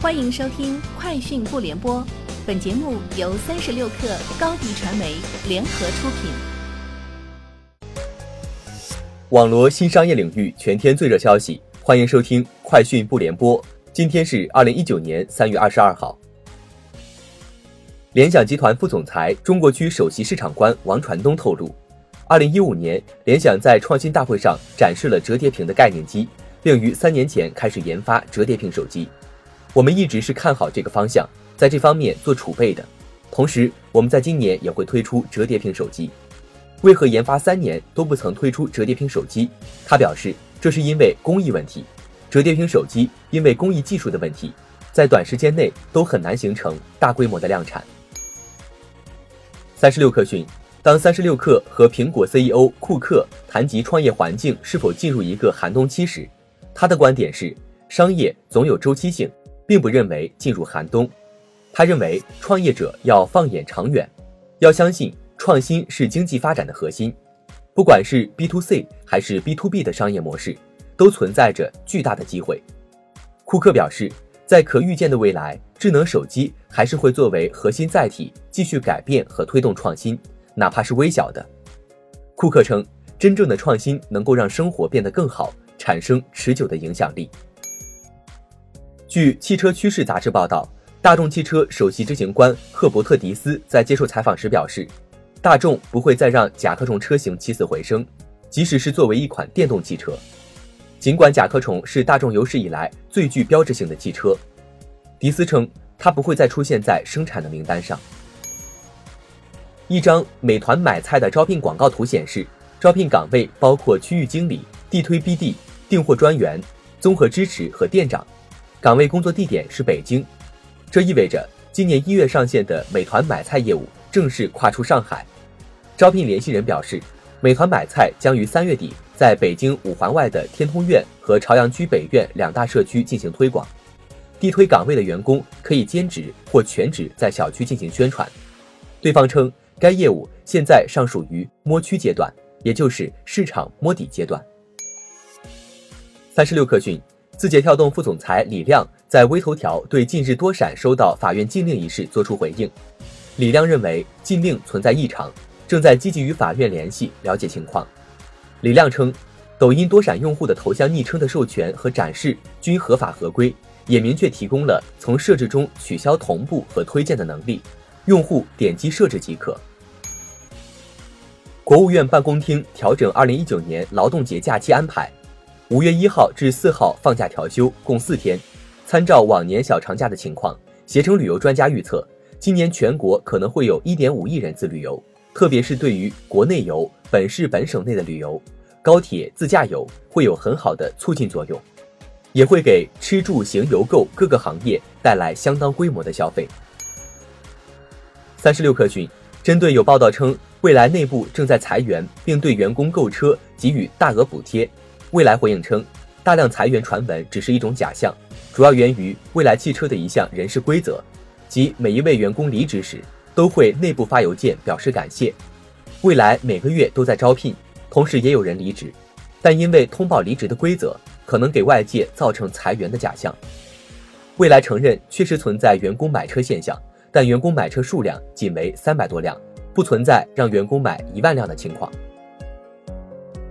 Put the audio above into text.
欢迎收听《快讯不联播》，本节目由三十六克高低传媒联合出品。网罗新商业领域全天最热消息，欢迎收听《快讯不联播》。今天是二零一九年三月二十二号。联想集团副总裁、中国区首席市场官王传东透露，二零一五年，联想在创新大会上展示了折叠屏的概念机，并于三年前开始研发折叠屏手机。我们一直是看好这个方向，在这方面做储备的。同时，我们在今年也会推出折叠屏手机。为何研发三年都不曾推出折叠屏手机？他表示，这是因为工艺问题。折叠屏手机因为工艺技术的问题，在短时间内都很难形成大规模的量产。三十六氪讯，当三十六氪和苹果 CEO 库克谈及创业环境是否进入一个寒冬期时，他的观点是：商业总有周期性。并不认为进入寒冬，他认为创业者要放眼长远，要相信创新是经济发展的核心。不管是 B to C 还是 B to B 的商业模式，都存在着巨大的机会。库克表示，在可预见的未来，智能手机还是会作为核心载体，继续改变和推动创新，哪怕是微小的。库克称，真正的创新能够让生活变得更好，产生持久的影响力。据《汽车趋势》杂志报道，大众汽车首席执行官赫伯特·迪斯在接受采访时表示，大众不会再让甲壳虫车型起死回生，即使是作为一款电动汽车。尽管甲壳虫是大众有史以来最具标志性的汽车，迪斯称它不会再出现在生产的名单上。一张美团买菜的招聘广告图显示，招聘岗位包括区域经理、地推 BD、订货专员、综合支持和店长。岗位工作地点是北京，这意味着今年一月上线的美团买菜业务正式跨出上海。招聘联系人表示，美团买菜将于三月底在北京五环外的天通苑和朝阳区北苑两大社区进行推广。地推岗位的员工可以兼职或全职在小区进行宣传。对方称，该业务现在尚属于摸区阶段，也就是市场摸底阶段。三十六氪讯。字节跳动副总裁李亮在微头条对近日多闪收到法院禁令一事作出回应。李亮认为禁令存在异常，正在积极与法院联系了解情况。李亮称，抖音多闪用户的头像昵称的授权和展示均合法合规，也明确提供了从设置中取消同步和推荐的能力，用户点击设置即可。国务院办公厅调整二零一九年劳动节假期安排。五月一号至四号放假调休，共四天。参照往年小长假的情况，携程旅游专家预测，今年全国可能会有一点五亿人次旅游。特别是对于国内游、本市本省内的旅游，高铁自驾游会有很好的促进作用，也会给吃住行游购各个行业带来相当规模的消费。三十六氪讯，针对有报道称未来内部正在裁员，并对员工购车给予大额补贴。未来回应称，大量裁员传闻只是一种假象，主要源于未来汽车的一项人事规则，即每一位员工离职时都会内部发邮件表示感谢。未来每个月都在招聘，同时也有人离职，但因为通报离职的规则，可能给外界造成裁员的假象。未来承认确实存在员工买车现象，但员工买车数量仅为三百多辆，不存在让员工买一万辆的情况。